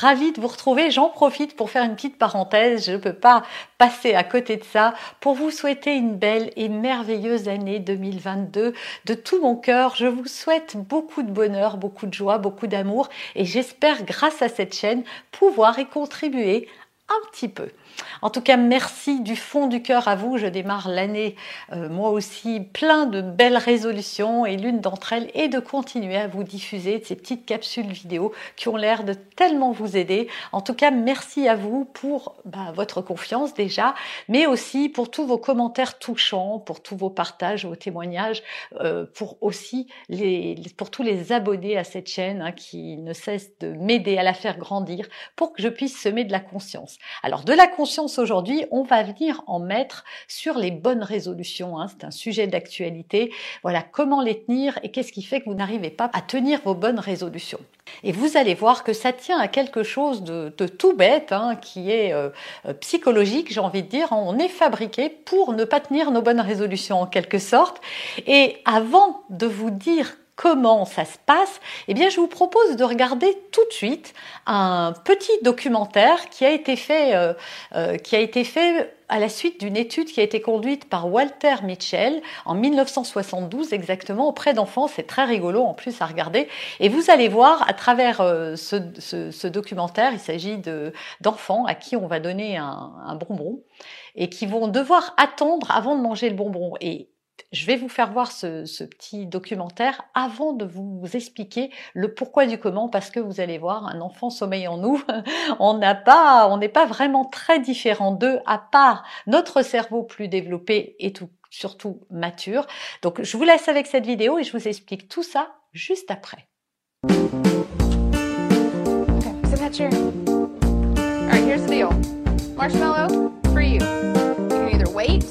Ravi de vous retrouver. J'en profite pour faire une petite parenthèse. Je ne peux pas passer à côté de ça pour vous souhaiter une belle et merveilleuse année 2022. De tout mon cœur, je vous souhaite beaucoup de bonheur, beaucoup de joie, beaucoup d'amour et j'espère grâce à cette chaîne pouvoir y contribuer un petit peu. En tout cas, merci du fond du cœur à vous. Je démarre l'année, euh, moi aussi, plein de belles résolutions et l'une d'entre elles est de continuer à vous diffuser ces petites capsules vidéo qui ont l'air de tellement vous aider. En tout cas, merci à vous pour bah, votre confiance déjà, mais aussi pour tous vos commentaires touchants, pour tous vos partages, vos témoignages, euh, pour aussi les, pour tous les abonnés à cette chaîne hein, qui ne cessent de m'aider à la faire grandir pour que je puisse semer de la conscience. Alors de la conscience aujourd'hui, on va venir en mettre sur les bonnes résolutions. Hein. C'est un sujet d'actualité. Voilà comment les tenir et qu'est-ce qui fait que vous n'arrivez pas à tenir vos bonnes résolutions. Et vous allez voir que ça tient à quelque chose de, tout bête, hein, qui est euh, euh, psychologique, j'ai envie de dire. On est fabriqué pour ne pas tenir nos bonnes résolutions en quelque sorte. Et avant de vous dire comment ça se passe, eh bien, je vous propose de regarder tout de suite un petit documentaire qui a été fait, euh, euh, qui a été fait à la suite d'une étude qui a été conduite par Walter Mitchell en 1972 exactement auprès d'enfants. C'est très rigolo en plus à regarder. Et vous allez voir à travers euh, ce, documentaire, il s'agit d'enfants à qui on va donner un, un bonbon et qui vont devoir attendre avant de manger le bonbon. Je vais vous faire voir ce, petit documentaire avant de vous expliquer le pourquoi du comment, parce que vous allez voir, un enfant sommeille en nous, on n'a pas, on n'est pas vraiment très différent d'eux, à part notre cerveau plus développé et tout, surtout mature. Donc, je vous laisse avec cette vidéo et je vous explique tout ça juste après. Marshmallow for you. You can either wait,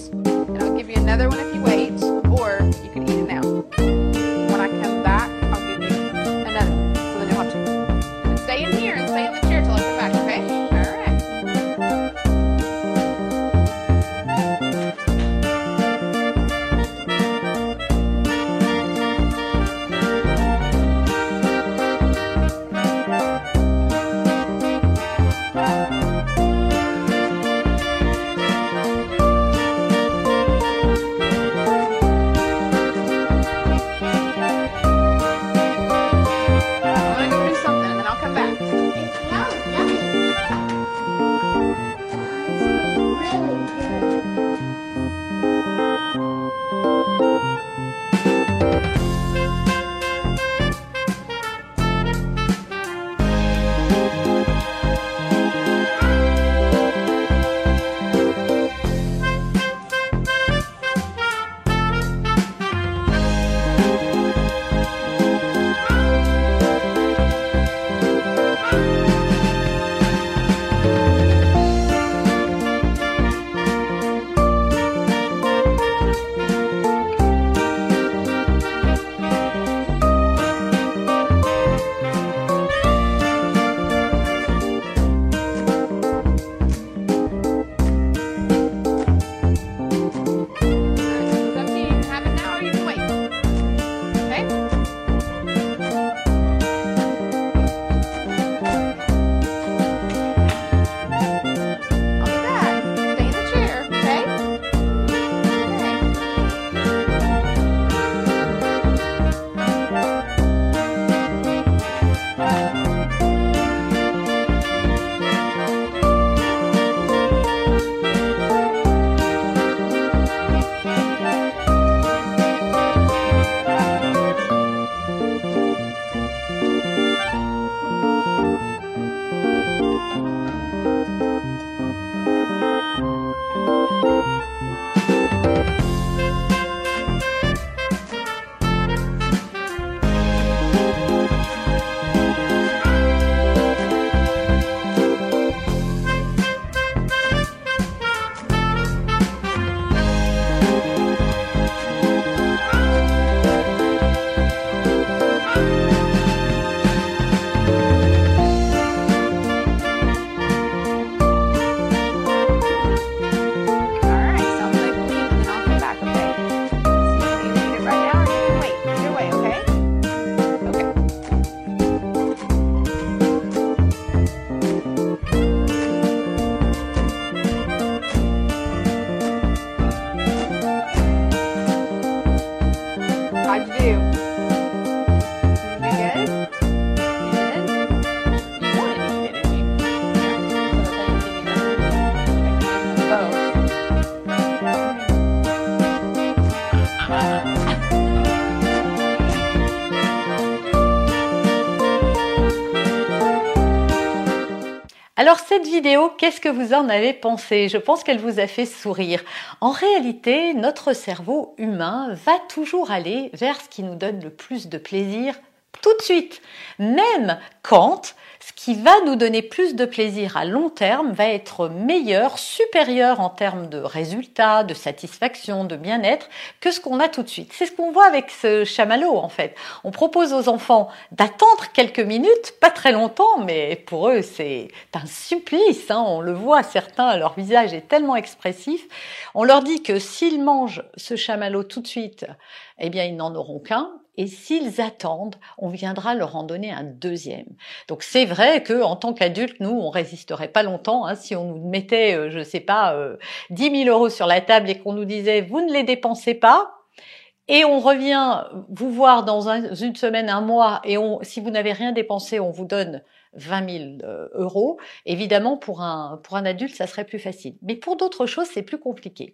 Alors cette vidéo, qu'est-ce que vous en avez pensé? Je pense qu'elle vous a fait sourire. En réalité, notre cerveau humain va toujours aller vers ce qui nous donne le plus de plaisir tout de suite. Même quand qui va nous donner plus de plaisir à long terme va être meilleur, supérieur en termes de résultats, de satisfaction, de bien-être que ce qu'on a tout de suite. C'est ce qu'on voit avec ce chamallow en fait. On propose aux enfants d'attendre quelques minutes, pas très longtemps, mais pour eux c'est un supplice. Hein. On le voit, certains, leur visage est tellement expressif. On leur dit que s'ils mangent ce chamallow tout de suite, eh bien ils n'en auront qu'un et s'ils attendent, on viendra leur en donner un deuxième. Donc c'est vrai que en tant qu'adulte, nous, on résisterait pas longtemps hein, si on nous mettait, euh, je sais pas, euh, 10 000 euros sur la table et qu'on nous disait vous ne les dépensez pas. Et on revient vous voir dans une semaine, un mois, et on, si vous n'avez rien dépensé, on vous donne 20 000 euh, euros. Évidemment, pour un, pour un adulte, ça serait plus facile. Mais pour d'autres choses, c'est plus compliqué.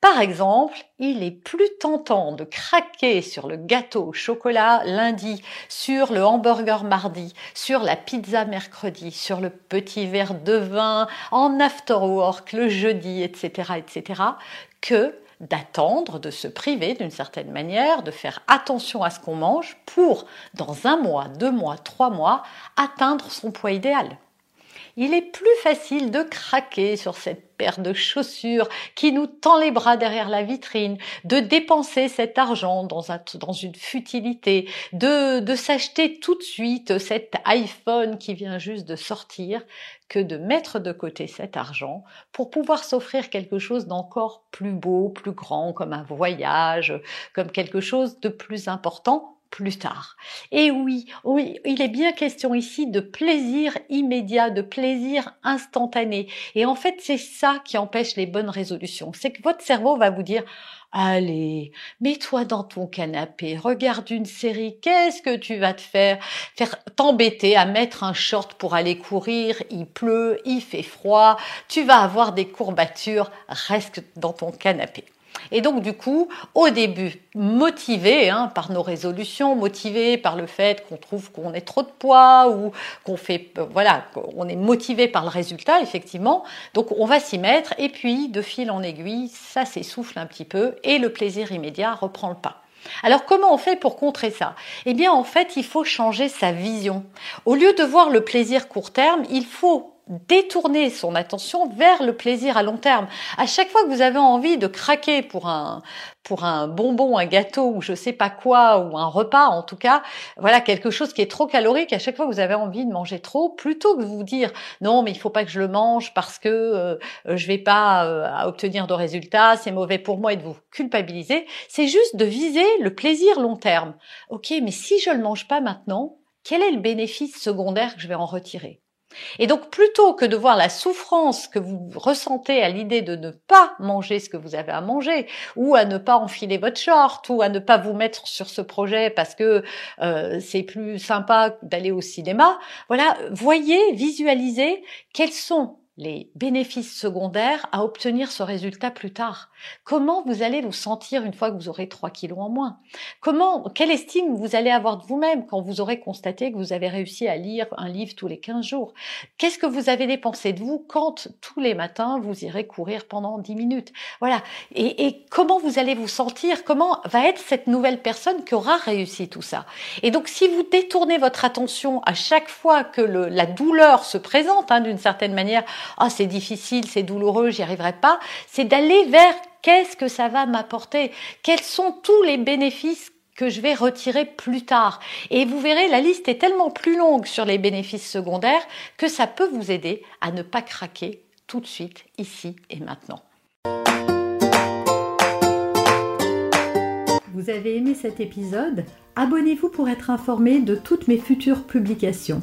Par exemple, il est plus tentant de craquer sur le gâteau au chocolat lundi, sur le hamburger mardi, sur la pizza mercredi, sur le petit verre de vin en after work le jeudi, etc., etc., que d'attendre, de se priver d'une certaine manière, de faire attention à ce qu'on mange pour, dans un mois, deux mois, trois mois, atteindre son poids idéal il est plus facile de craquer sur cette paire de chaussures qui nous tend les bras derrière la vitrine, de dépenser cet argent dans, dans une futilité, de, de s'acheter tout de suite cet iPhone qui vient juste de sortir, que de mettre de côté cet argent pour pouvoir s'offrir quelque chose d'encore plus beau, plus grand, comme un voyage, comme quelque chose de plus important plus tard. Et oui, oui, il est bien question ici de plaisir immédiat, de plaisir instantané. Et en fait, c'est ça qui empêche les bonnes résolutions. C'est que votre cerveau va vous dire Allez, mets-toi dans ton canapé, regarde une série, qu'est-ce que tu vas te faire? Faire t'embêter à mettre un short pour aller courir, il pleut, il fait froid, tu vas avoir des courbatures, reste dans ton canapé. Et donc du coup, au début, motivé hein, par nos résolutions, motivé par le fait qu'on trouve qu'on est trop de poids ou qu'on fait, euh, voilà, on est motivé par le résultat effectivement. Donc on va s'y mettre et puis de fil en aiguille, ça s'essouffle un petit peu et le plaisir immédiat reprend le pas. Alors comment on fait pour contrer ça? Eh bien en fait, il faut changer sa vision. Au lieu de voir le plaisir court terme, il faut détourner son attention vers le plaisir à long terme. À chaque fois que vous avez envie de craquer pour un pour un bonbon, un gâteau ou je sais pas quoi ou un repas en tout cas, voilà quelque chose qui est trop calorique. À chaque fois que vous avez envie de manger trop, plutôt que de vous dire non mais il faut pas que je le mange parce que euh, je vais pas euh, obtenir de résultats, c'est mauvais pour moi et de vous culpabiliser, c'est juste de viser le plaisir long terme. Ok, mais si je le mange pas maintenant, quel est le bénéfice secondaire que je vais en retirer? Et donc, plutôt que de voir la souffrance que vous ressentez à l'idée de ne pas manger ce que vous avez à manger, ou à ne pas enfiler votre short, ou à ne pas vous mettre sur ce projet parce que euh, c'est plus sympa d'aller au cinéma, voilà, voyez, visualisez quels sont les bénéfices secondaires à obtenir ce résultat plus tard. Comment vous allez vous sentir une fois que vous aurez 3 kilos en moins? Comment, quelle estime vous allez avoir de vous-même quand vous aurez constaté que vous avez réussi à lire un livre tous les 15 jours? Qu'est-ce que vous avez dépensé de vous quand tous les matins vous irez courir pendant 10 minutes? Voilà. Et, et comment vous allez vous sentir? Comment va être cette nouvelle personne qui aura réussi tout ça? Et donc, si vous détournez votre attention à chaque fois que le, la douleur se présente, hein, d'une certaine manière, ah c'est difficile, c'est douloureux, j'y arriverai pas, c'est d'aller vers qu'est-ce que ça va m'apporter, quels sont tous les bénéfices que je vais retirer plus tard? Et vous verrez, la liste est tellement plus longue sur les bénéfices secondaires que ça peut vous aider à ne pas craquer tout de suite, ici et maintenant. Vous avez aimé cet épisode? Abonnez-vous pour être informé de toutes mes futures publications.